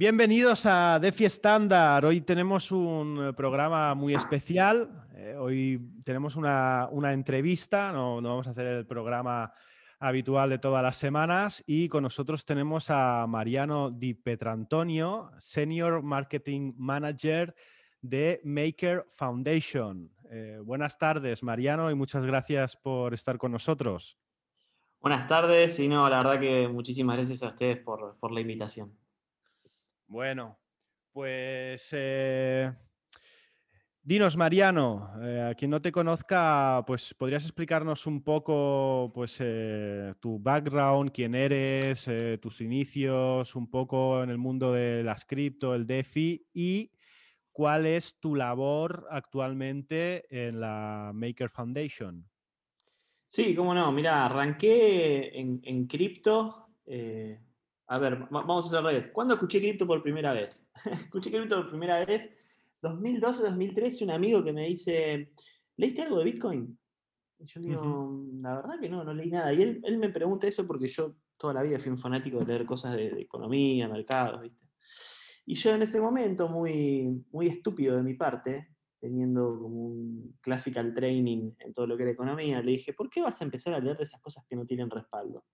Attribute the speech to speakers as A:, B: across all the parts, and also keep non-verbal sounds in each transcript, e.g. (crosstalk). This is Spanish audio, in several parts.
A: Bienvenidos a DeFi Standard. Hoy tenemos un eh, programa muy especial. Eh, hoy tenemos una, entrevista, no, vamos a hacer el programa habitual de todas las semanas y con nosotros tenemos a Mariano Di Petrantonio, Senior Marketing Manager de Maker Foundation. Eh, buenas tardes, Mariano, y muchas gracias por estar con nosotros.
B: Buenas tardes y no, la verdad que muchísimas gracias a ustedes por la invitación.
A: Bueno, pues eh, dinos, Mariano, eh, a quien no te conozca, pues podrías explicarnos un poco pues, eh, tu background, quién eres, tus inicios, un poco en el mundo de las cripto, el DeFi y cuál es tu labor actualmente en la Maker Foundation.
B: Sí, cómo no. Mira, arranqué en, en cripto a ver, vamos a hacer revés. ¿Cuándo escuché cripto por primera vez? (laughs) escuché cripto por primera vez 2012-2013, un amigo que me dice, ¿leíste algo de Bitcoin? Y yo digo, la verdad que no, no leí nada. Y él, me pregunta eso porque yo toda la vida fui un fanático de leer cosas de, economía, mercados, ¿viste? Y yo en ese momento, muy, muy estúpido de mi parte, teniendo como un classical training en todo lo que era economía, le dije, ¿por qué vas a empezar a leer de esas cosas que no tienen respaldo?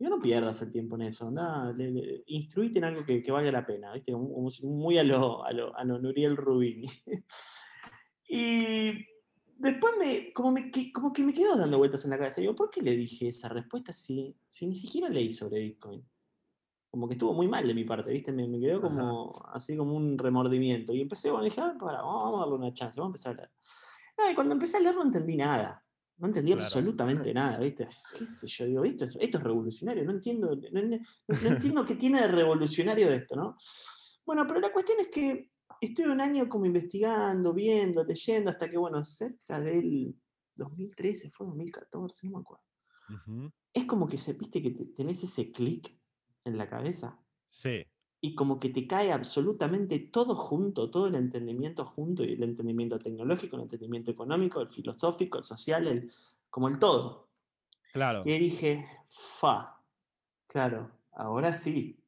B: Yo no pierdas el tiempo en eso, anda, instruite en algo que, valga la pena, ¿viste? Muy a lo, a lo, a Nuriel Rubini. (laughs) y después me como, me, como que me quedo dando vueltas en la cabeza. Digo, ¿por qué le dije esa respuesta si, si ni siquiera leí sobre Bitcoin? Como que estuvo muy mal de mi parte, ¿viste? Me, me quedó como así como un remordimiento. Y empecé, bueno, dije, para, vamos a darle una chance, vamos a empezar a leer. y cuando empecé a leer no entendí nada. No entendía absolutamente nada, ¿viste? ¿Qué sé yo? Digo, esto es, esto es revolucionario, no entiendo, no, entiendo qué tiene de revolucionario esto, ¿no? Bueno, pero la cuestión es que estuve un año como investigando, viendo, leyendo, hasta que, bueno, cerca del 2013, fue 2014, no me acuerdo. Es como que se, viste que tenés ese clic en la cabeza.
A: Sí
B: y como que te cae absolutamente todo junto, todo el entendimiento junto, y el entendimiento tecnológico, el entendimiento económico, el filosófico, el social, el, como el todo.
A: Claro.
B: Y dije, fa, claro, ahora sí.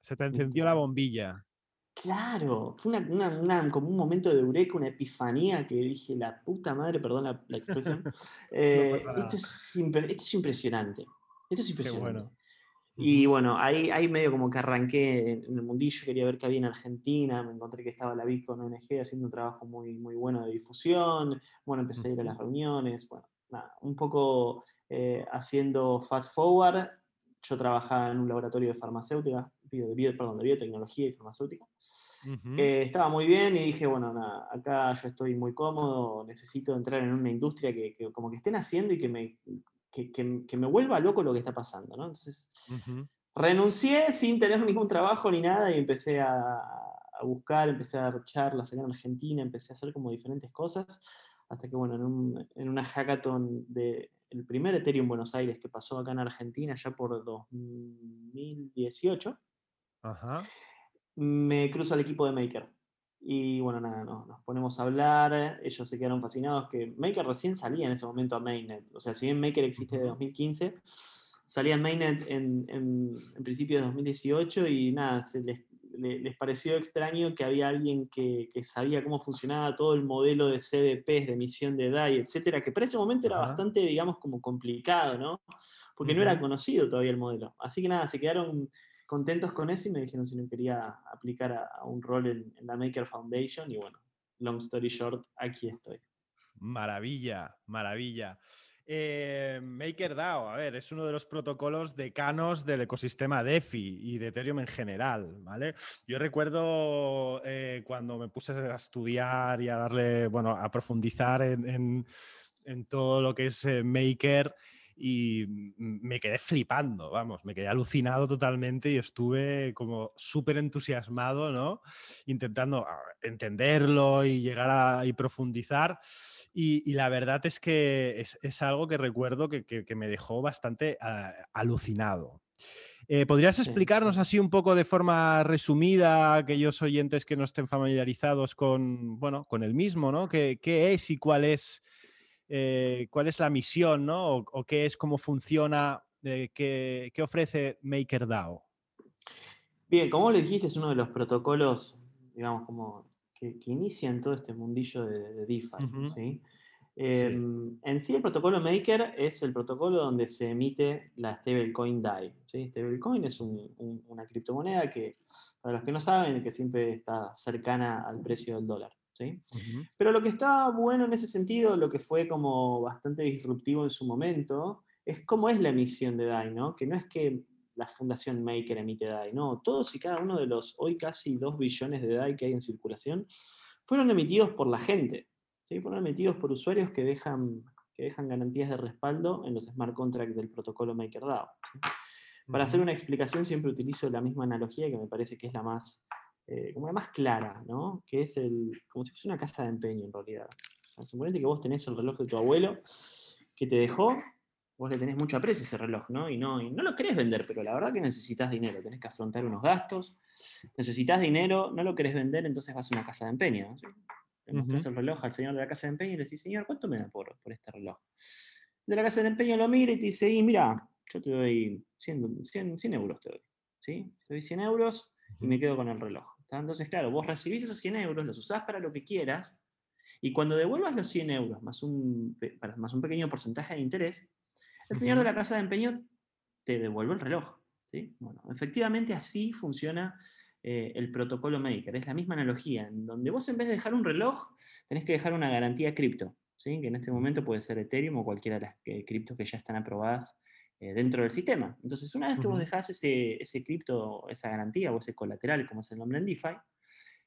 A: Se te encendió la bombilla.
B: Claro, fue una, como un momento de eureka, una epifanía que dije, la puta madre, perdón la, expresión, (laughs) eh, esto, es, impresionante. Esto es impresionante. Y bueno, ahí, ahí medio como que arranqué en el mundillo, quería ver qué había en Argentina, me encontré que estaba la Bitcoin ONG haciendo un trabajo muy, muy bueno de difusión, bueno, empecé a ir a las reuniones, bueno, nada, un poco eh, haciendo fast forward, yo trabajaba en un laboratorio de farmacéutica, de, perdón, de biotecnología y farmacéutica, estaba muy bien y dije, bueno, nada, acá yo estoy muy cómodo, necesito entrar en una industria que, que como que estén haciendo y que me que, me vuelva loco lo que está pasando, ¿no? Entonces, renuncié sin tener ningún trabajo ni nada y empecé a, buscar, empecé a dar charlas en Argentina, empecé a hacer como diferentes cosas, hasta que, bueno, en, una hackathon de el primer Ethereum Buenos Aires que pasó acá en Argentina ya por 2018, me cruzo al equipo de Maker. Y bueno, nada, nos ponemos a hablar, ellos se quedaron fascinados que Maker recién salía en ese momento a Mainnet. O sea, si bien Maker existe de 2015, salía Mainnet en, en, en principio de 2018 y nada, se les, les, pareció extraño que había alguien que, que, sabía cómo funcionaba todo el modelo de CDPs, de emisión de DAI, etcétera, que para ese momento era bastante, digamos, como complicado, ¿no? Porque no era conocido todavía el modelo. Así que nada, se quedaron contentos con eso y me dijeron si no quería aplicar a, un rol en, la Maker Foundation y bueno, long story short, aquí estoy.
A: Maravilla, maravilla. Eh, MakerDAO, a ver, es uno de los protocolos decanos del ecosistema DeFi y de Ethereum en general, ¿vale? Yo recuerdo eh, cuando me puse a estudiar y a darle, bueno, a profundizar en, todo lo que es eh, Maker y me quedé flipando, vamos, me quedé alucinado totalmente y estuve como súper entusiasmado, ¿no? Intentando ah, entenderlo y llegar a y profundizar. Y, la verdad es que es, algo que recuerdo que, me dejó bastante ah, alucinado. Eh, ¿Podrías explicarnos así un poco de forma resumida a aquellos oyentes que no estén familiarizados con, bueno, con el mismo, ¿no? ¿Qué, qué es y cuál es eh, cuál es la misión, ¿no? O, qué es, cómo funciona, eh, qué, ofrece MakerDAO.
B: Bien, como le dijiste, es uno de los protocolos, digamos, como que, inician todo este mundillo de, DeFi. Em, en sí, el protocolo Maker es el protocolo donde se emite la stablecoin DAI. ¿sí? Stablecoin es una criptomoneda que, para los que no saben, que siempre está cercana al precio del dólar. ¿Sí? Pero lo que está bueno en ese sentido, lo que fue como bastante disruptivo en su momento, es cómo es la emisión de DAI, ¿no? Que no es que la Fundación Maker emite DAI, no, todos y cada uno de los hoy casi 2 billones de DAI que hay en circulación fueron emitidos por la gente, ¿sí? fueron emitidos por usuarios que dejan, que dejan garantías de respaldo en los smart contracts del protocolo MakerDAO. Para hacer una explicación siempre utilizo la misma analogía que me parece que es la más, eh, como la más clara, ¿no? que es el, como si fuese una casa de empeño en realidad. O suponete que vos tenés el reloj de tu abuelo que te dejó vos le tenés mucho aprecio ese reloj, ¿no? Y, ¿no? y no lo querés vender, pero la verdad que necesitas dinero, tenés que afrontar unos gastos, necesitas dinero, no lo querés vender, entonces vas a una casa de empeño. ¿no? Le mostrás el reloj al señor de la casa de empeño y le decís, señor, ¿cuánto me da por, por este reloj? El de la casa de empeño lo mira y te dice, y mira, yo te doy 100, 100, euros, te doy. ¿sí? Te doy 100 euros y me quedo con el reloj. Entonces, claro, vos recibís esos 100 euros, los usás para lo que quieras, y cuando devuelvas los 100 euros más un, más un pequeño porcentaje de interés, el señor de la casa de empeño te devuelve el reloj. ¿sí? Bueno, efectivamente así funciona eh, el protocolo Maker. Es la misma analogía, en donde vos en vez de dejar un reloj, tenés que dejar una garantía cripto, ¿sí? que en este momento puede ser Ethereum o cualquiera de las eh, criptos que ya están aprobadas eh, dentro del sistema. Entonces, una vez que vos dejás ese, ese cripto, esa garantía o ese colateral, como es el nombre en DeFi,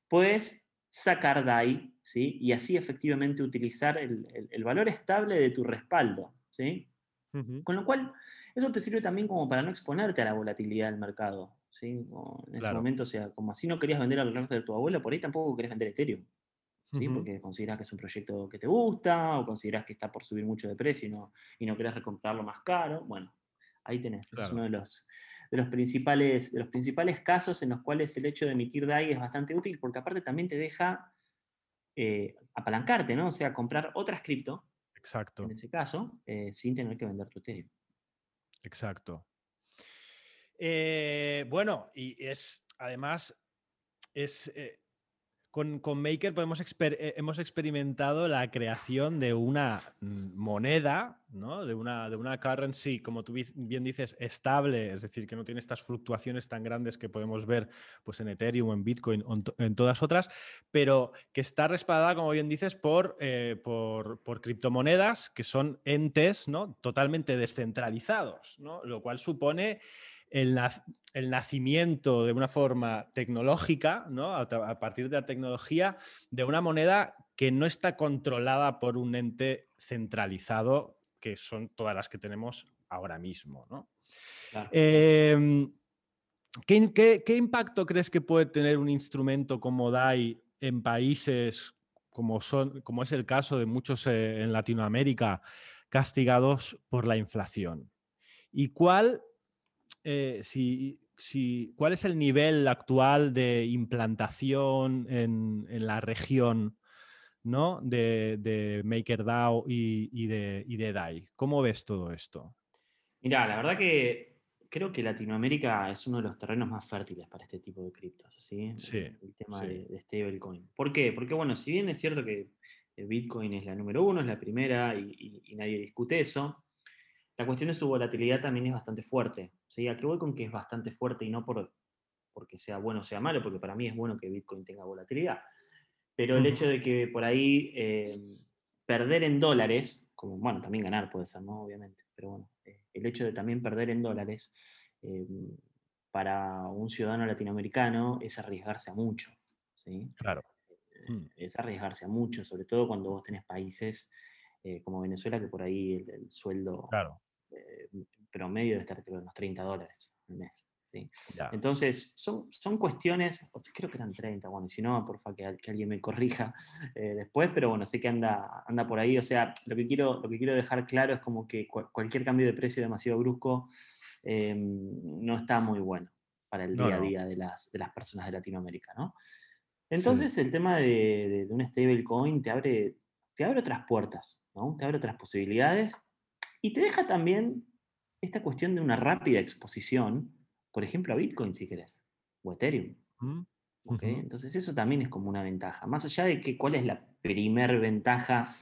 B: puedes sacar DAI ¿sí? y así efectivamente utilizar el, el valor estable de tu respaldo. ¿sí? Con lo cual, eso te sirve también como para no exponerte a la volatilidad del mercado. ¿sí? en ese momento, o sea, como así no querías vender al reloj de tu abuelo, por ahí tampoco querés vender Ethereum. ¿sí? Porque consideras que es un proyecto que te gusta o consideras que está por subir mucho de precio y no, y no querés recomprarlo más caro. Bueno, ahí tenés. es uno de los, de, los principales, de los principales casos en los cuales el hecho de emitir DAI es bastante útil porque aparte también te deja eh, apalancarte, ¿no? O sea, comprar otras cripto
A: Exacto.
B: En ese caso, eh, sin tener que vender tu Ethereum.
A: Exacto. Eh, bueno, y es además es eh, con, Maker podemos eh, hemos experimentado la creación de una moneda, de, una, de una currency, como tú bien dices, estable, es decir, que no tiene estas fluctuaciones tan grandes que podemos ver pues, en Ethereum, en Bitcoin, en todas otras, pero que está respaldada, como bien dices, por, eh, por, por, criptomonedas que son entes ¿no? totalmente descentralizados, ¿no? lo cual supone el, nacimiento de una forma tecnológica, ¿no? a, partir de la tecnología, de una moneda que no está controlada por un ente centralizado, que son todas las que tenemos ahora mismo. Em, ¿qué, impacto crees que puede tener un instrumento como DAI en países como, son, como es el caso de muchos eh, en Latinoamérica castigados por la inflación? ¿Y cuál eh, si, si, cuál es el nivel actual de implantación en, la región ¿no? de, de MakerDAO y, y, de, y de DAI. ¿Cómo ves todo esto?
B: Mira, la verdad que creo que Latinoamérica es uno de los terrenos más fértiles para este tipo de criptos, ¿sí? el tema de, stablecoin. ¿Por qué? Porque, bueno, si bien es cierto que Bitcoin es la número uno, es la primera y, y nadie discute eso, la cuestión de su volatilidad también es bastante fuerte. ¿sí? ¿A qué voy con que es bastante fuerte y no por, porque sea bueno o sea malo? Porque para mí es bueno que Bitcoin tenga volatilidad. Pero el hecho de que por ahí eh, perder en dólares, como bueno, también ganar puede ser, ¿no? Obviamente. Pero bueno, eh, el hecho de también perder en dólares eh, para un ciudadano latinoamericano es arriesgarse a mucho. ¿sí?
A: Claro.
B: Mm. Es arriesgarse a mucho, sobre todo cuando vos tenés países como Venezuela, que por ahí el, sueldo
A: claro.
B: Promedio debe estar creo, unos 30 dólares al mes. ¿sí? Entonces, son, son cuestiones, creo que eran 30, bueno, si no, por favor, que, alguien me corrija (laughs) eh, después, pero bueno, sé que anda, anda por ahí. O sea, lo que, quiero, lo que quiero dejar claro es como que cualquier cambio de precio demasiado brusco em, no está muy bueno para el día a día de, las, de las personas de Latinoamérica, ¿no? Entonces, el tema de, de, de un stablecoin te abre, te abre otras puertas, ¿no? Te abre otras posibilidades y te deja también esta cuestión de una rápida exposición, por ejemplo, a Bitcoin, si querés. o Ethereum. Entonces eso también es como una ventaja. Más allá de que cuál es la primer ventaja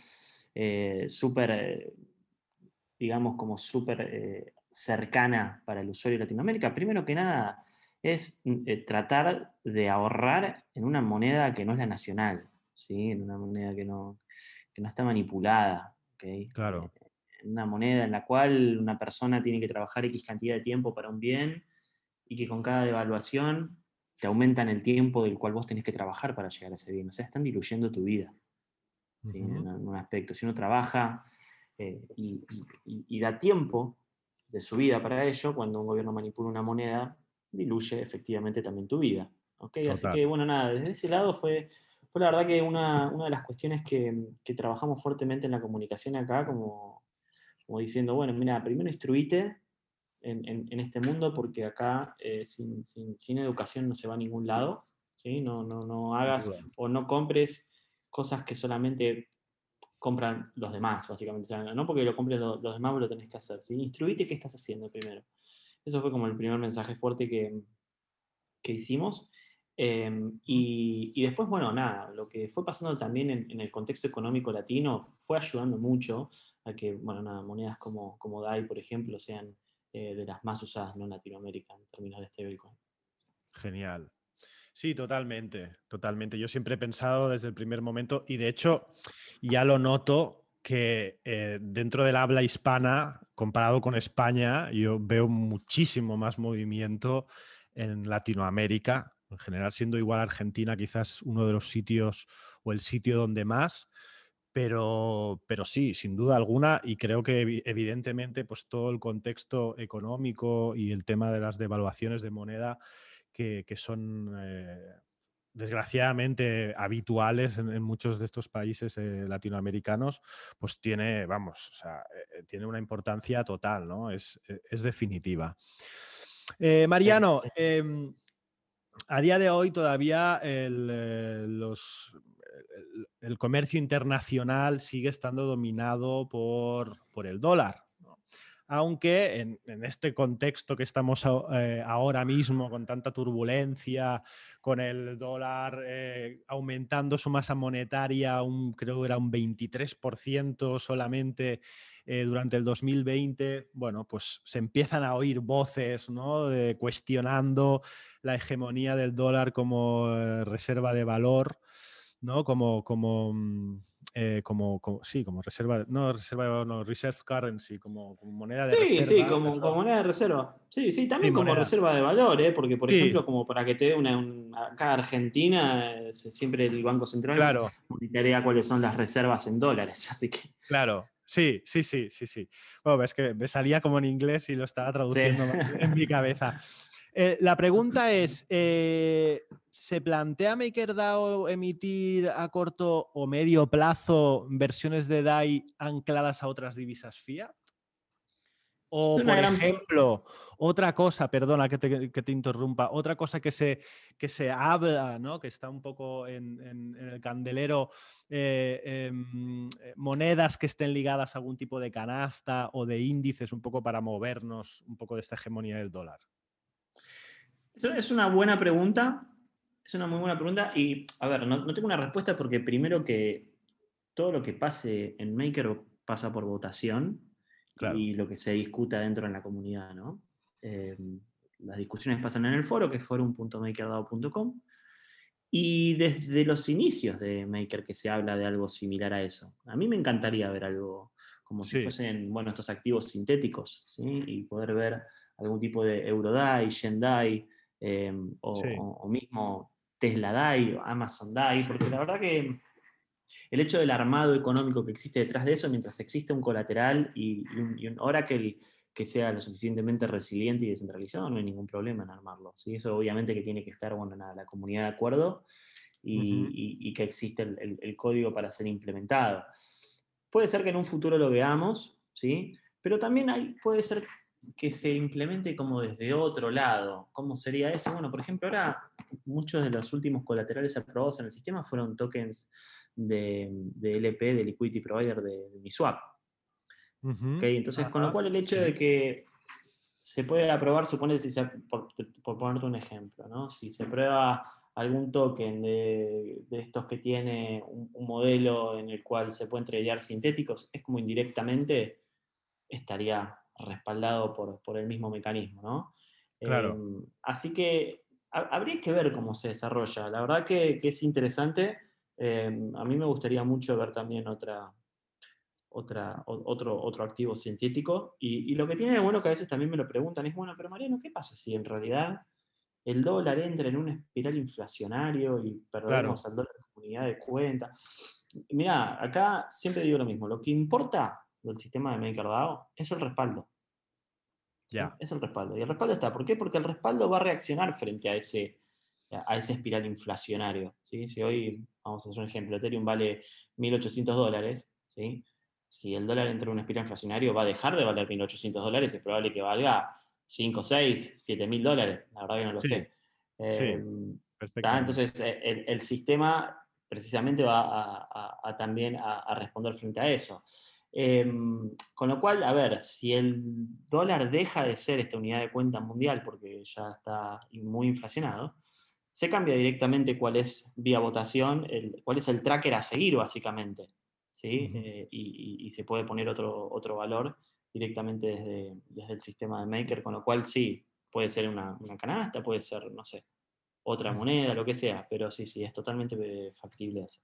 B: eh, súper, eh, digamos, como súper eh, cercana para el usuario de Latinoamérica, primero que nada es mm, tratar de ahorrar en una moneda que no es la nacional, ¿sí? en una moneda que no, no está manipulada.
A: Claro.
B: Una moneda en la cual una persona tiene que trabajar X cantidad de tiempo para un bien y que con cada devaluación te aumentan el tiempo del cual vos tenés que trabajar para llegar a ese bien. O sea, están diluyendo tu vida en, un aspecto. Si uno trabaja eh, y, da tiempo de su vida para ello, cuando un gobierno manipula una moneda, diluye efectivamente también tu vida. ¿okay? Así que, bueno, nada, desde ese lado fue, fue la verdad que una, una de las cuestiones que, que, trabajamos fuertemente en la comunicación acá, como, como diciendo, bueno, mira, primero instruite en, este mundo porque acá eh, sin, educación no se va a ningún lado. ¿sí? No, no, no hagas o no compres cosas que solamente compran los demás, básicamente. no porque lo compren los, demás, lo tenés que hacer. ¿sí? Instruite qué estás haciendo primero. Eso fue como el primer mensaje fuerte que, que hicimos. Em, y, después, bueno, nada, lo que fue pasando también en, el contexto económico latino fue ayudando mucho a que, bueno, monedas como, como DAI, por ejemplo, sean eh, de las más usadas en Latinoamérica en términos de stablecoin.
A: Genial. Sí, totalmente, totalmente. Yo siempre he pensado desde el primer momento y de hecho ya lo noto que eh, dentro del habla hispana, comparado con España, yo veo muchísimo más movimiento en Latinoamérica, en general siendo igual Argentina quizás uno de los sitios o el sitio donde más, pero, pero sí, sin duda alguna, y creo que evidentemente pues todo el contexto económico y el tema de las devaluaciones de moneda que, son eh, desgraciadamente habituales en, muchos de estos países eh, latinoamericanos, pues tiene, vamos, o sea, eh, tiene una importancia total, ¿no? Es, es definitiva. Mariano, em, a día de hoy todavía los el, comercio internacional sigue estando dominado por, el dólar. Aunque en, este contexto que estamos eh, ahora mismo, con tanta turbulencia, con el dólar eh, aumentando su masa monetaria, un, creo que era un 23% solamente eh, durante el 2020, bueno, pues se empiezan a oír voces ¿no? de, cuestionando la hegemonía del dólar como reserva de valor. ¿no? Como, como, mm, eh, como, sí, como reserva, no reserva, no, reserve currency, como, moneda de
B: reserva.
A: Sí,
B: sí, como, moneda de reserva. Sí, sí, también como reserva de valor, ¿eh? porque por ejemplo, como para que te dé una, acá Argentina, eh, siempre el Banco Central
A: claro.
B: cuáles son las reservas en dólares, (laughs) así que...
A: Claro, Sí, sí, sí, sí, sí. Bueno, es que me salía como en inglés y lo estaba traduciendo en mi cabeza. Eh, la pregunta es, eh, ¿se plantea MakerDAO emitir a corto o medio plazo versiones de DAI ancladas a otras divisas fiat? O, por ejemplo, otra cosa, perdona que te, interrumpa, otra cosa que se, que se habla, ¿no? que está un poco en, el candelero, eh, em, monedas que estén ligadas a algún tipo de canasta o de índices, un poco para movernos un poco de esta hegemonía del dólar.
B: Es una buena pregunta. Es una muy buena pregunta. Y, a ver, no, tengo una respuesta porque primero que todo lo que pase en Maker pasa por votación y lo que se discuta dentro de la comunidad, ¿no? Eh, las discusiones pasan en el foro, que es forum.makerdao.com. Y desde los inicios de Maker que se habla de algo similar a eso. A mí me encantaría ver algo como si fuesen, bueno, estos activos sintéticos, ¿sí? Y poder ver algún tipo de Eurodai, Yendai, Em, o, mismo Tesla DAI, o Amazon DAI, porque la verdad que el hecho del armado económico que existe detrás de eso, mientras existe un colateral y, un, Oracle que sea lo suficientemente resiliente y descentralizado, no hay ningún problema en armarlo. ¿sí? Eso obviamente que tiene que estar bueno, nada, la comunidad de acuerdo y, que existe el, código para ser implementado. Puede ser que en un futuro lo veamos, ¿sí? pero también hay, puede ser que se implemente como desde otro lado. ¿Cómo sería eso? Bueno, por ejemplo, ahora muchos de los últimos colaterales aprobados en el sistema fueron tokens de, LP, de Liquidity Provider de, MiSwap. Entonces, con lo cual el hecho de que se puede aprobar, supone, si por, ponerte un ejemplo, ¿no? si se prueba algún token de, estos que tiene un, modelo en el cual se pueden tradear sintéticos, es como indirectamente estaría respaldado por, el mismo mecanismo. ¿no?
A: Claro.
B: Em, así que habría que ver cómo se desarrolla. La verdad que, es interesante. Em, a mí me gustaría mucho ver también otra, otra, otro, otro activo sintético. Y, lo que tiene de bueno que a veces también me lo preguntan es, bueno, pero Mariano, ¿qué pasa si en realidad el dólar entra en una espiral inflacionario y perdemos al dólar como unidad de cuenta? Mira, acá siempre digo lo mismo, lo que importa del sistema de MakerDAO es el respaldo. Es el respaldo. Y el respaldo está. ¿Por qué? Porque el respaldo va a reaccionar frente a ese, a ese espiral inflacionario. ¿sí? Si hoy, vamos a hacer un ejemplo, Ethereum vale 1.800 dólares, ¿sí? si el dólar entra en un espiral inflacionario, va a dejar de valer 1.800 dólares, es probable que valga 5, 6, 7 mil dólares. La verdad que no lo sé. Em, entonces, eh, el, sistema precisamente va a, también a, responder frente a eso. Em, con lo cual, a ver, si el dólar deja de ser esta unidad de cuenta mundial porque ya está muy inflacionado, se cambia directamente cuál es, vía votación, cuál es el tracker a seguir, básicamente. Eh, y, se puede poner otro, otro valor directamente desde, desde, el sistema de Maker, con lo cual sí, puede ser una, canasta, puede ser, no sé, otra moneda, lo que sea, pero sí, sí, es totalmente eh, factible eso.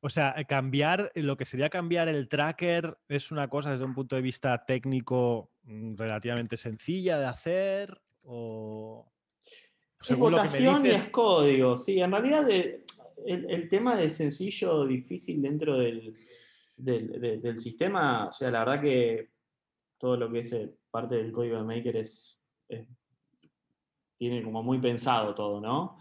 A: O sea, eh, cambiar, lo que sería cambiar el tracker es una cosa desde un punto de vista técnico mm, relativamente sencilla de hacer o...
B: Es votación y es código, sí, en realidad el, tema de sencillo, difícil dentro del, del, sistema, o sea, la verdad que todo lo que es eh, parte del código de Maker es, tiene como muy pensado todo, ¿no?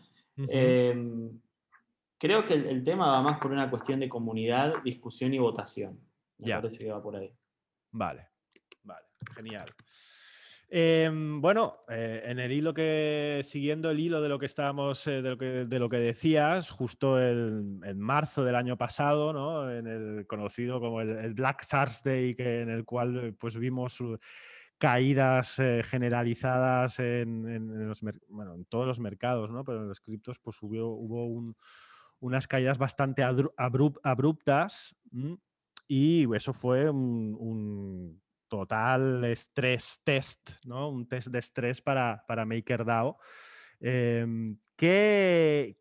B: Creo que el, tema va más por una cuestión de comunidad, discusión y votación. Me parece que va por ahí.
A: Vale, vale, genial. Em, bueno, eh, en el hilo que, siguiendo el hilo de lo que estábamos, eh, de, lo que, de, lo que, decías, justo en marzo del año pasado, ¿no? en el conocido como el, Black Thursday, que, en el cual eh, pues vimos caídas generalizadas en, los, bueno, en, todos los mercados, ¿no? pero en los criptos pues hubo, hubo unas caídas bastante abruptas y eso fue un total estrés test, ¿no? Un test de estrés para, para MakerDAO. Em, ¿Qué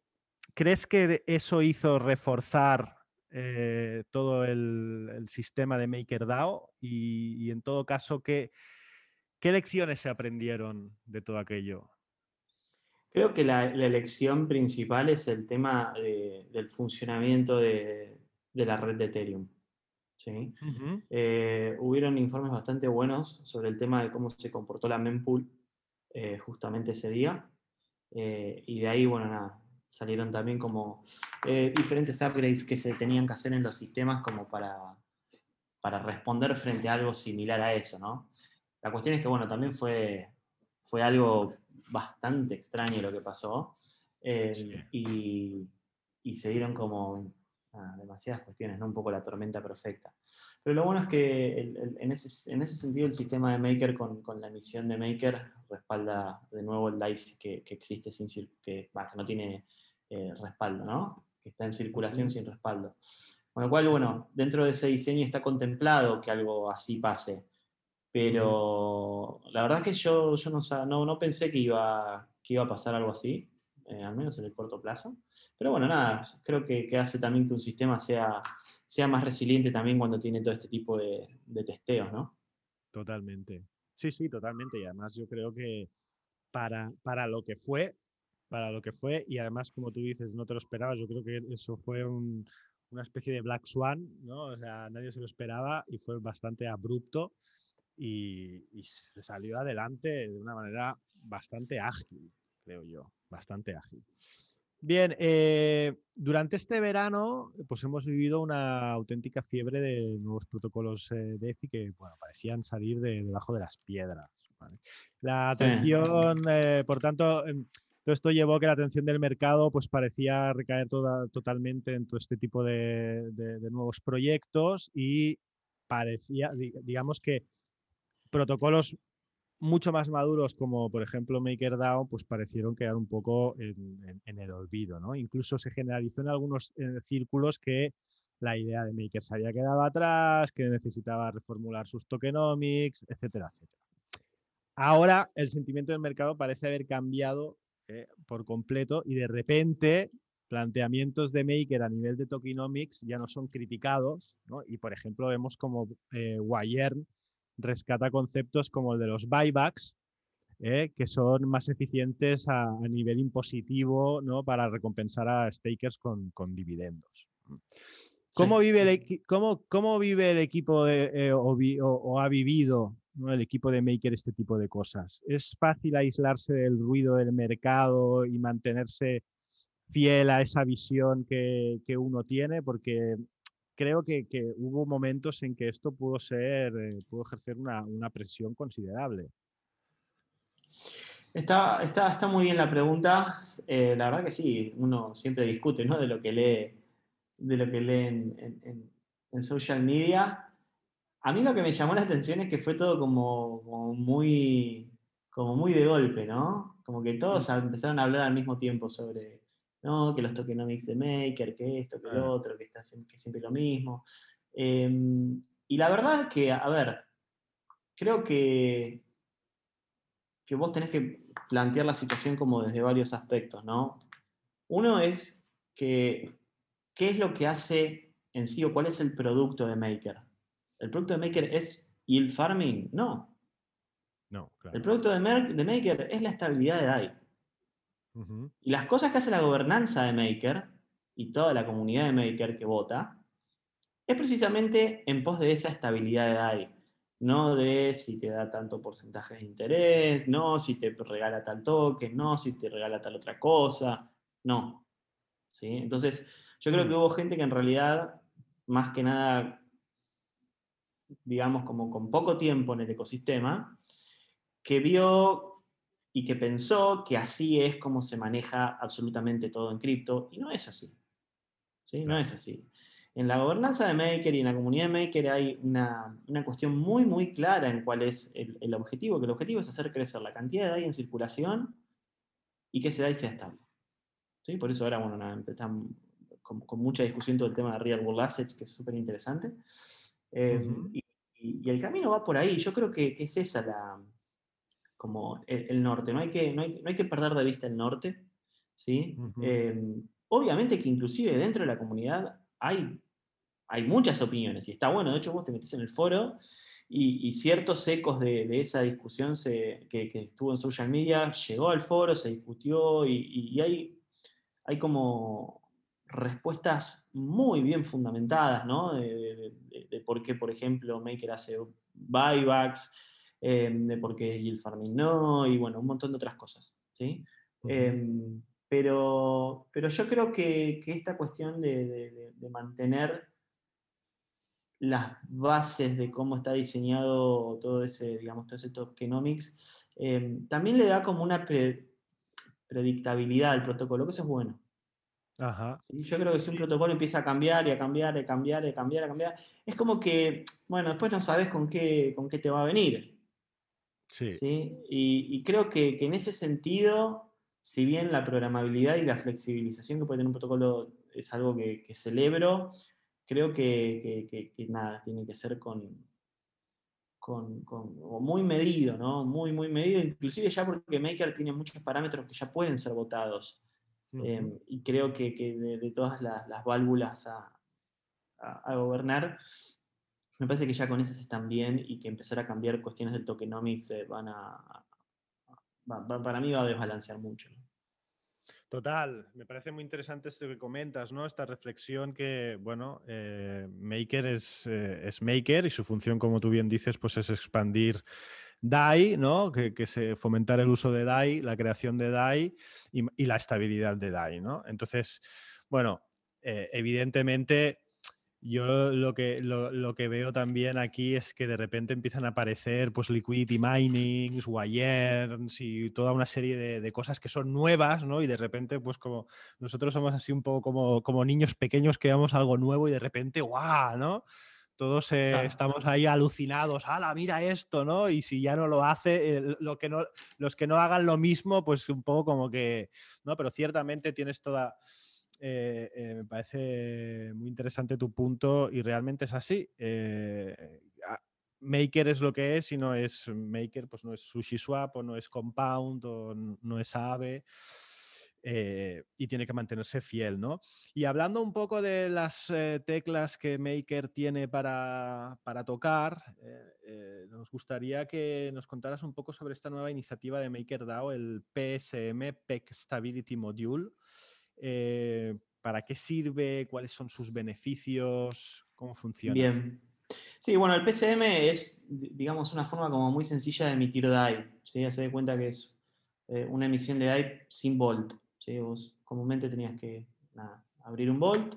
A: crees que eso hizo reforzar eh, todo el, sistema de MakerDAO? Y, y en todo caso, ¿qué, ¿qué lecciones se aprendieron de todo aquello?
B: Creo que la, la lección principal es el tema del funcionamiento de, de la red de Ethereum. ¿sí? Eh, hubieron informes bastante buenos sobre el tema de cómo se comportó la mempool eh, justamente ese día. Eh, y de ahí, bueno, nada, salieron también como diferentes upgrades que se tenían que hacer en los sistemas como para, para responder frente a algo similar a eso, ¿no? La cuestión es que, bueno, también fue, fue algo bastante extraño lo que pasó. y, y se dieron como demasiadas cuestiones, ¿no? un poco la tormenta perfecta. Pero lo bueno es que en, ese, en, ese, sentido el sistema de Maker con, con, la misión de Maker respalda de nuevo el DICE que, que existe sin que, no tiene eh, respaldo, ¿no? que está en circulación sin respaldo. Con lo cual, bueno, dentro de ese diseño está contemplado que algo así pase. Pero la verdad es que yo, yo no, no, no pensé que iba, que iba a pasar algo así. Eh, al menos en el corto plazo. Pero bueno, nada, creo que, hace también que un sistema sea, sea más resiliente también cuando tiene todo este tipo de, testeos, ¿no?
A: Totalmente. Sí, sí, totalmente. Y además yo creo que para, para lo que fue, para lo que fue, y además, como tú dices, no te lo esperabas, yo creo que eso fue una especie de Black Swan, ¿no? O sea, nadie se lo esperaba y fue bastante abrupto y, y se salió adelante de una manera bastante ágil, creo yo bastante ágil. Bien, eh, durante este verano pues hemos vivido una auténtica fiebre de nuevos protocolos eh, DeFi que bueno, parecían salir de debajo de las piedras. La atención, eh, por tanto, em, todo esto llevó a que la atención del mercado pues parecía recaer toda, totalmente en todo este tipo de, de nuevos proyectos y parecía, digamos que protocolos mucho más maduros como por ejemplo MakerDAO, pues parecieron quedar un poco en, el olvido, ¿no? Incluso se generalizó en algunos círculos que la idea de Maker se había quedado atrás, que necesitaba reformular sus tokenomics, etcétera, etcétera. Ahora el sentimiento del mercado parece haber cambiado eh, por completo y de repente planteamientos de Maker a nivel de tokenomics ya no son criticados, ¿no? Y por ejemplo vemos como eh, rescata conceptos como el de los buybacks, ¿eh? que son más eficientes a, nivel impositivo ¿no? para recompensar a stakers con, dividendos. ¿Cómo, vive el, cómo, cómo, vive el equipo eh, o, ha vivido el equipo de Maker este tipo de cosas? ¿Es fácil aislarse del ruido del mercado y mantenerse fiel a esa visión que, que uno tiene? Porque creo que, hubo momentos en que esto pudo ser, eh, pudo ejercer una, presión considerable.
B: Está, está, está, muy bien la pregunta. Eh, la verdad que sí, uno siempre discute ¿no? de lo que lee, de lo que lee en, social media. A mí lo que me llamó la atención es que fue todo como, muy, como muy de golpe, ¿no? Como que todos mm. empezaron a hablar al mismo tiempo sobre, ¿no? que los tokenomics de Maker, que esto, que lo otro, que, está, que siempre lo mismo. Em, y la verdad que, a ver, creo que, que vos tenés que plantear la situación como desde varios aspectos, ¿no? Uno es que, ¿qué es lo que hace en sí o cuál es el producto de Maker? ¿El producto de Maker es yield farming? No.
A: No,
B: El producto de, de Maker es la estabilidad de DAI. Y las cosas que hace la gobernanza de Maker y toda la comunidad de Maker que vota, es precisamente en pos de esa estabilidad de DAI. No de si te da tanto porcentaje de interés, no si te regala tal toque, no si te regala tal otra cosa, no. ¿Sí? Entonces, yo creo que mm. hubo gente que en realidad, más que nada, digamos, como con poco tiempo en el ecosistema, que vio y que pensó que así es como se maneja absolutamente todo en cripto, y no es así. ¿Sí? No es así. En la gobernanza de Maker y en la comunidad de Maker hay una, cuestión muy, muy clara en cuál es el, objetivo, que el objetivo es hacer crecer la cantidad de DAI en circulación y que ese DAI sea estable. ¿Sí? Por eso ahora, bueno, nada, con, mucha discusión todo el tema de Real World Assets, que es súper interesante. Eh, y, el camino va por ahí. Yo creo que es esa la, como el, norte. No hay, que, no hay, que perder de vista el norte. ¿sí? Em, obviamente que inclusive dentro de la comunidad hay, hay muchas opiniones y está bueno. De hecho, vos te metes en el foro y, ciertos ecos de, esa discusión se, que, estuvo en social media llegó al foro, se discutió y, hay, hay como respuestas muy bien fundamentadas, ¿no? De, de, por qué, por ejemplo, Maker hace buybacks, Em, de por qué Yield Farming no, y bueno, un montón de otras cosas. ¿sí? Em, pero, pero yo creo que, esta cuestión de, mantener las bases de cómo está diseñado todo ese, digamos, todo ese tokenomics, em, también le da como una predictabilidad al protocolo, que eso es bueno. Yo creo que si un protocolo empieza a cambiar y a cambiar y a cambiar y a cambiar, a cambiar, es como que, bueno, después no sabes con qué, con qué te va a venir. Sí. Y, creo que, en ese sentido, si bien la programabilidad y la flexibilización que puede tener un protocolo es algo que, celebro, creo que, nada, tiene que ser con, con, muy medido, ¿no? Muy, muy medido, inclusive ya porque Maker tiene muchos parámetros que ya pueden ser votados. Em, y creo que, de, todas las, válvulas a, a, gobernar, me parece que ya con esas están bien y que empezar a cambiar cuestiones del tokenomics eh, van a, para mí va a desbalancear mucho.
A: Total, me parece muy interesante esto que comentas, ¿no? Esta reflexión que, bueno, eh, Maker es, eh, es, Maker y su función, como tú bien dices, pues es expandir DAI, ¿no? Que, que fomentar el uso de DAI, la creación de DAI y, la estabilidad de DAI, ¿no? Entonces, bueno, evidentemente yo lo que, lo, que veo también aquí es que de repente empiezan a aparecer pues liquidity minings, wires y toda una serie de, cosas que son nuevas, ¿no? Y de repente, pues como nosotros somos así un poco como, como niños pequeños que vemos algo nuevo y de repente, ¡guau! ¿no? todos eh, estamos ahí alucinados, ¡hala, mira esto! ¿no? Y si ya no lo hace, lo que no, los que no hagan lo mismo, pues un poco como que, ¿no? Pero ciertamente tienes toda... Eh, eh, me parece muy interesante tu punto y realmente es así. Maker es lo que es y no es Maker, pues no es SushiSwap o no es Compound o no es Aave. Eh, y tiene que mantenerse fiel, ¿no? Y hablando un poco de las eh, teclas que Maker tiene para, tocar, eh, nos gustaría que nos contaras un poco sobre esta nueva iniciativa de MakerDAO, el PSM, PEC Stability Module. ¿Para qué sirve? ¿Cuáles son sus beneficios? ¿Cómo funciona?
B: Bien. Sí, bueno, el PSM es, digamos, una forma como muy sencilla de emitir DAI. ¿sí? Se da cuenta que es una emisión de DAI sin volt. Vos comúnmente tenías que abrir un Vault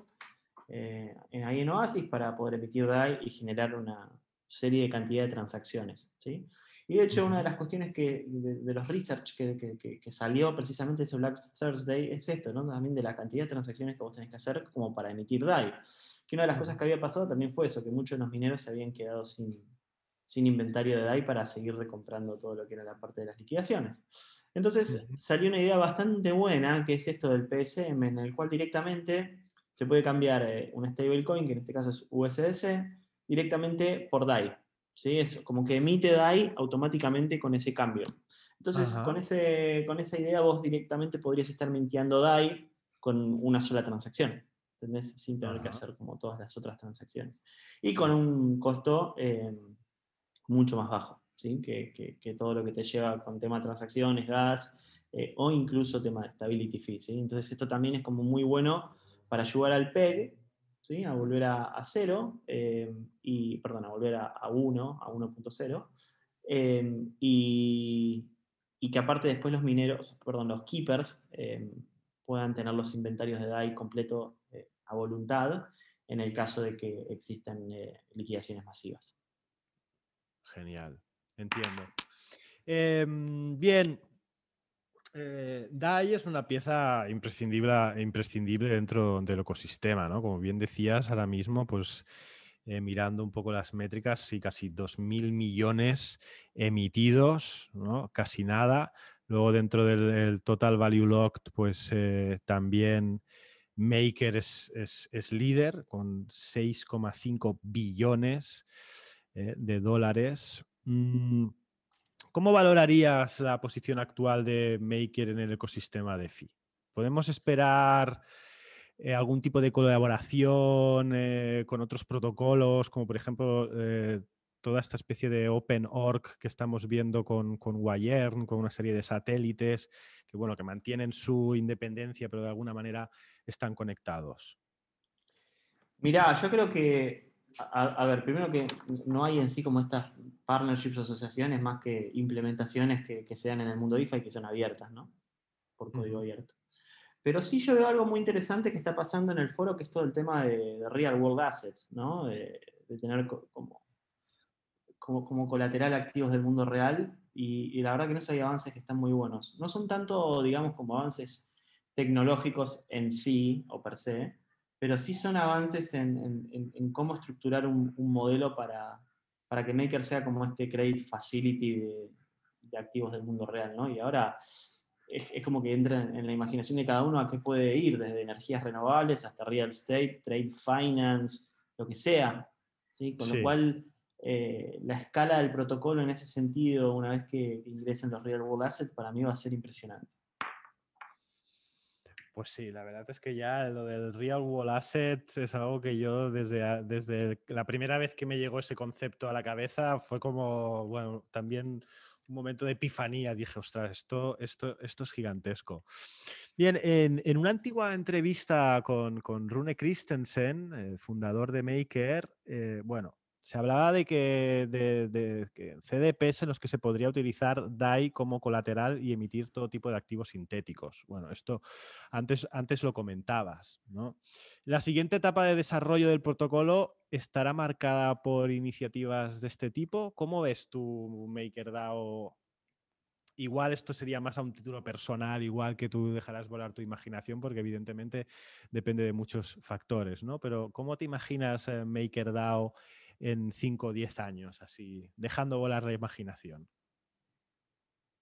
B: eh, ahí en Oasis para poder emitir DAI y generar una serie de cantidad de transacciones. Y de hecho, una de las cuestiones que, de, los research que, salió precisamente ese Black Thursday es esto, ¿no? también de la cantidad de transacciones que vos tenés que hacer como para emitir DAI. Que una de las cosas que había pasado también fue eso, que muchos de los mineros se habían quedado sin, sin inventario de DAI para seguir recomprando todo lo que era la parte de las liquidaciones. Entonces salió una idea bastante buena, que es esto del PSM, en el cual directamente se puede cambiar eh, un stablecoin, que en este caso es USDC, directamente por DAI. ¿Sí? Es como que emite DAI automáticamente con ese cambio. Entonces, con, ese, con esa idea vos directamente podrías estar mintiendo DAI con una sola transacción. ¿Entendés? Sin tener que hacer como todas las otras transacciones. Y con un costo eh, mucho más bajo que, todo lo que te lleva con tema de transacciones, gas eh, o incluso tema de stability fees. Entonces esto también es como muy bueno para ayudar al PEG a volver a, cero, eh, y, perdón, a volver a, 1, a 1.0, eh, y, que aparte después los mineros, perdón, los keepers puedan tener los inventarios de DAI completo a voluntad en el caso de que existan liquidaciones masivas.
A: Genial. Entiendo. Em, bien, eh, DAI es una pieza imprescindible, imprescindible dentro del ecosistema, ¿no? Como bien decías, ahora mismo, pues eh, mirando un poco las métricas, sí, casi 2.000 millones emitidos, ¿no? Casi nada. Luego dentro del total value locked, pues eh, también Maker es, líder con 6,5 billones de dólares. Mm, ¿Cómo valorarías la posición actual de Maker en el ecosistema DeFi? ¿Podemos esperar eh, algún tipo de colaboración eh, con otros protocolos, como por ejemplo eh, toda esta especie de Open Org que estamos viendo con, con con una serie de satélites que, bueno, que mantienen su independencia, pero de alguna manera están conectados?
B: Mira, yo creo que a, ver, primero que no hay en sí como estas partnerships o asociaciones más que implementaciones que, que se dan en el mundo DeFi que son abiertas, ¿no? Por código abierto. Pero sí yo veo algo muy interesante que está pasando en el foro, que es todo el tema de, real world assets, ¿no? De, tener como, como, como, colateral activos del mundo real. Y, y, la verdad que no hay avances que están muy buenos. No son tanto, digamos, como avances tecnológicos en sí o per se, pero sí son avances en, cómo estructurar un, modelo para, para, que Maker sea como este credit facility de, activos del mundo real, ¿no? Y ahora es, como que entra en, la imaginación de cada uno a qué puede ir, desde energías renovables hasta real estate, trade finance, lo que sea, ¿sí? Con lo cual eh, la escala del protocolo en ese sentido, una vez que ingresen los real world assets, para mí va a ser impresionante.
A: Pues sí, la verdad es que ya lo del Real Wall Asset es algo que yo desde, desde la primera vez que me llegó ese concepto a la cabeza fue como, bueno, también un momento de epifanía. Dije, ostras, esto, esto, esto es gigantesco. Bien, en, una antigua entrevista con, con Rune Christensen, el fundador de Maker, eh, bueno, se hablaba de que, de, CDPs en los que se podría utilizar DAI como colateral y emitir todo tipo de activos sintéticos. Bueno, esto antes, antes lo comentabas. ¿no? La siguiente etapa de desarrollo del protocolo estará marcada por iniciativas de este tipo. ¿Cómo ves tu MakerDAO? Igual esto sería más a un título personal, igual que tú dejarás volar tu imaginación, porque evidentemente depende de muchos factores, ¿no? Pero ¿cómo te imaginas eh, MakerDAO? En 5 o 10 años, así, dejando volar la imaginación?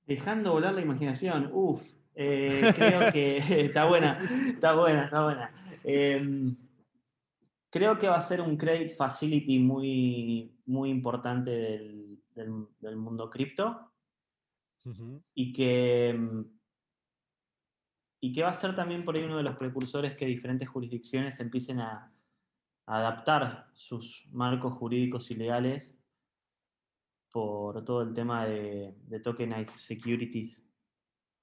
B: Dejando volar la imaginación, uff, eh, (laughs) creo que (laughs) está buena, está buena, está buena. Em, creo que va a ser un credit facility muy, muy importante del, mundo cripto y que y que va a ser también por ahí uno de los precursores que diferentes jurisdicciones empiecen a, adaptar sus marcos jurídicos y legales por todo el tema de, de tokenized securities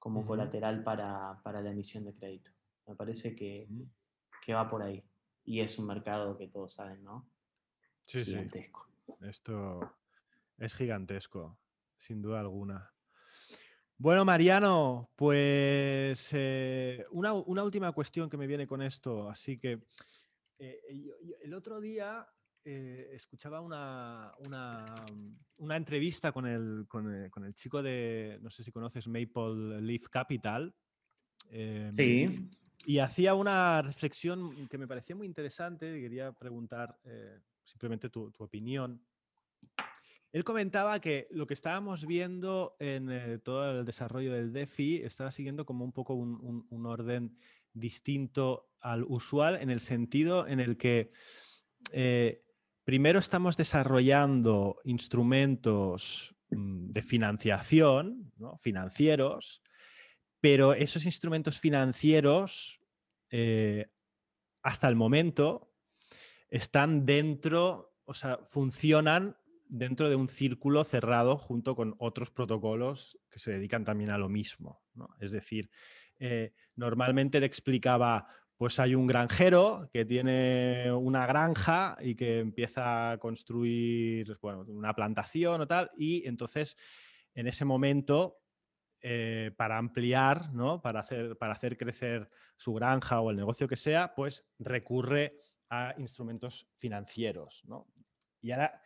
B: como colateral para, la emisión de crédito. Me parece que, va por ahí. Y es un mercado que todos saben, ¿no?
A: Sí, gigantesco. Esto es gigantesco, sin duda alguna. Bueno, Mariano, pues eh, una, última cuestión que me viene con esto. Así que eh, el otro día eh, escuchaba una, una, entrevista con el, con, el, chico de, no sé si conoces, Maple Leaf Capital.
B: Em, sí.
A: Y hacía una reflexión que me parecía muy interesante y quería preguntar eh, simplemente tu, opinión. Él comentaba que lo que estábamos viendo en eh, todo el desarrollo del DeFi estaba siguiendo como un poco un, un orden distinto al usual en el sentido en el que primero estamos desarrollando instrumentos mm, de financiación, financieros, pero esos instrumentos financieros, eh, hasta el momento, están dentro, o sea, funcionan dentro de un círculo cerrado junto con otros protocolos que se dedican también a lo mismo. Es decir, eh, normalmente le explicaba, pues hay un granjero que tiene una granja y que empieza a construir una plantación o tal, y entonces en ese momento, eh, para ampliar, ¿no? para, hacer, para hacer crecer su granja o el negocio que sea, pues recurre a instrumentos financieros. Y, ahora,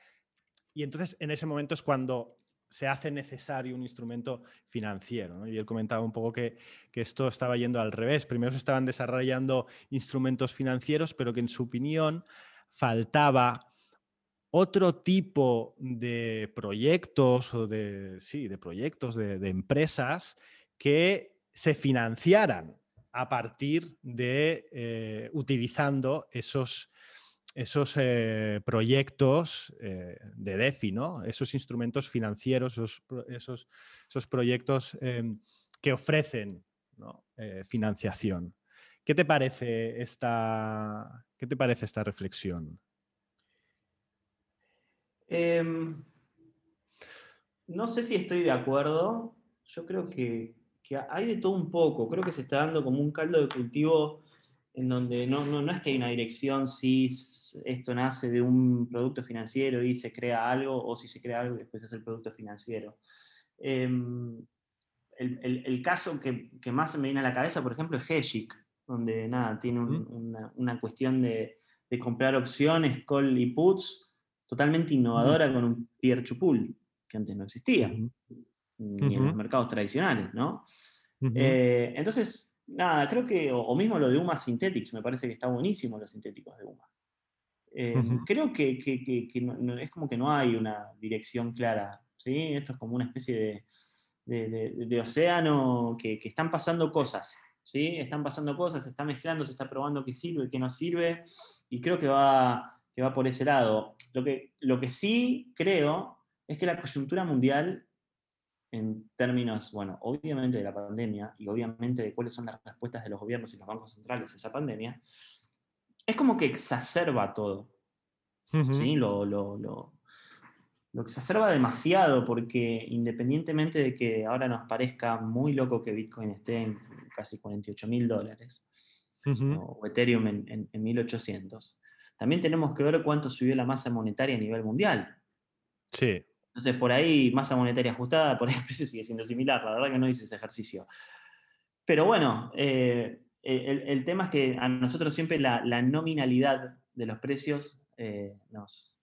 A: y entonces en ese momento es cuando se hace necesario un instrumento financiero. Y él comentaba un poco que, esto estaba yendo al revés. Primero se estaban desarrollando instrumentos financieros, pero que en su opinión faltaba otro tipo de proyectos o de, sí, de proyectos de, empresas que se financiaran a partir de eh, utilizando esos esos eh, proyectos eh, de DeFi, ¿no? esos instrumentos financieros, esos, esos, proyectos em, que ofrecen eh, financiación. ¿Qué te, parece esta, ¿Qué te parece esta reflexión?
B: Em, no sé si estoy de acuerdo. Yo creo que, que hay de todo un poco. Creo que se está dando como un caldo de cultivo en donde no, no, no, es que hay una dirección si esto nace de un producto financiero y se crea algo, o si se crea algo y después es el producto financiero. Em, el, el, caso que, que, más me viene a la cabeza, por ejemplo, es Hedgic, donde nada, tiene una, una, cuestión de, de, comprar opciones, call y puts, totalmente innovadora con un peer to pool, que antes no existía, ni en los mercados tradicionales, ¿no? Eh, entonces, nada, creo que, o, mismo lo de UMA Synthetics, me parece que está buenísimo los sintéticos de UMA. Eh, creo que, es como que no hay una dirección clara, ¿sí? Esto es como una especie de, océano que, están pasando cosas, ¿sí? Están pasando cosas, se está mezclando, se está probando qué sirve, qué no sirve, y creo que va, que va por ese lado. Lo que, lo que sí creo es que la coyuntura mundial en términos, bueno, obviamente de la pandemia y obviamente de cuáles son las respuestas de los gobiernos y los bancos centrales a esa pandemia, es como que exacerba todo. ¿sí? Lo, lo, lo, lo, exacerba demasiado porque independientemente de que ahora nos parezca muy loco que Bitcoin esté en casi 48 mil dólares o Ethereum en, en 1800, también tenemos que ver cuánto subió la masa monetaria a nivel mundial.
A: Sí.
B: Entonces, por ahí, masa monetaria ajustada, (laughs) por ahí el precio sigue siendo similar. La verdad que no hice ese ejercicio. Pero bueno, eh, el, tema es que a nosotros siempre la, nominalidad de los precios eh, nos,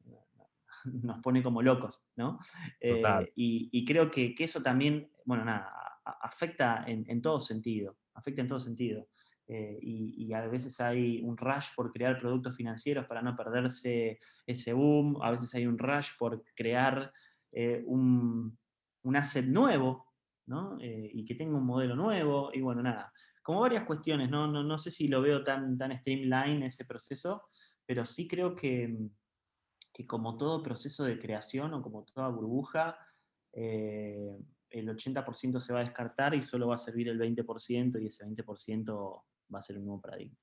B: (laughs) nos, pone como locos, ¿no? Eh, y, creo que, eso también, bueno, nada, afecta en, todo sentido. Afecta en todo sentido. eh, y, a veces hay un rush por crear productos financieros para no perderse ese boom, a veces hay un rush por crear eh, un, un, asset nuevo, ¿no? Eh, y que tenga un modelo nuevo, y bueno, nada, como varias cuestiones, no, no, no sé si lo veo tan, tan streamline ese proceso, pero sí creo que, que como todo proceso de creación o como toda burbuja, el 80% se va a descartar y solo va a servir el 20% y ese 20% va a ser un nuevo paradigma.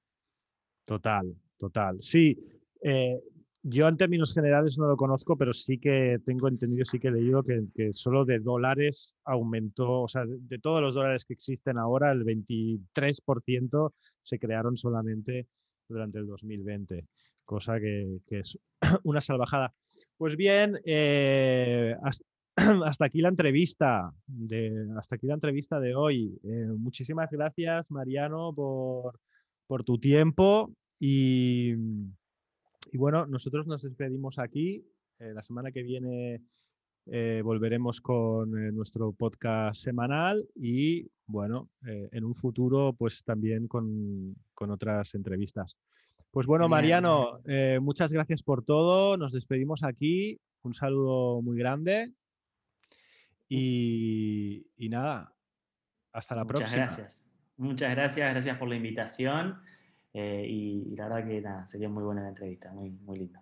A: Total, total. Sí, eh, yo en términos generales no lo conozco, pero sí que tengo entendido, sí que he leído que, solo de dólares aumentó, o sea, de, todos los dólares que existen ahora, el 23% se crearon solamente durante el 2020, cosa que, es (clears throat) una salvajada. Pues bien, eh, (clears throat) hasta, aquí la entrevista de, hasta aquí la entrevista de hoy. Eh, muchísimas gracias, Mariano, por, por tu tiempo y, y, bueno, nosotros nos despedimos aquí. Eh, la semana que viene volveremos con nuestro podcast semanal y bueno, en un futuro pues también con, con otras entrevistas. Pues bueno, Mariano, muchas gracias por todo. Nos despedimos aquí. Un saludo muy grande y, nada, hasta la próxima.
B: Muchas gracias. Muchas gracias, gracias por la invitación. Eh, y, y, la verdad que nada, sería muy buena la entrevista, muy, muy linda.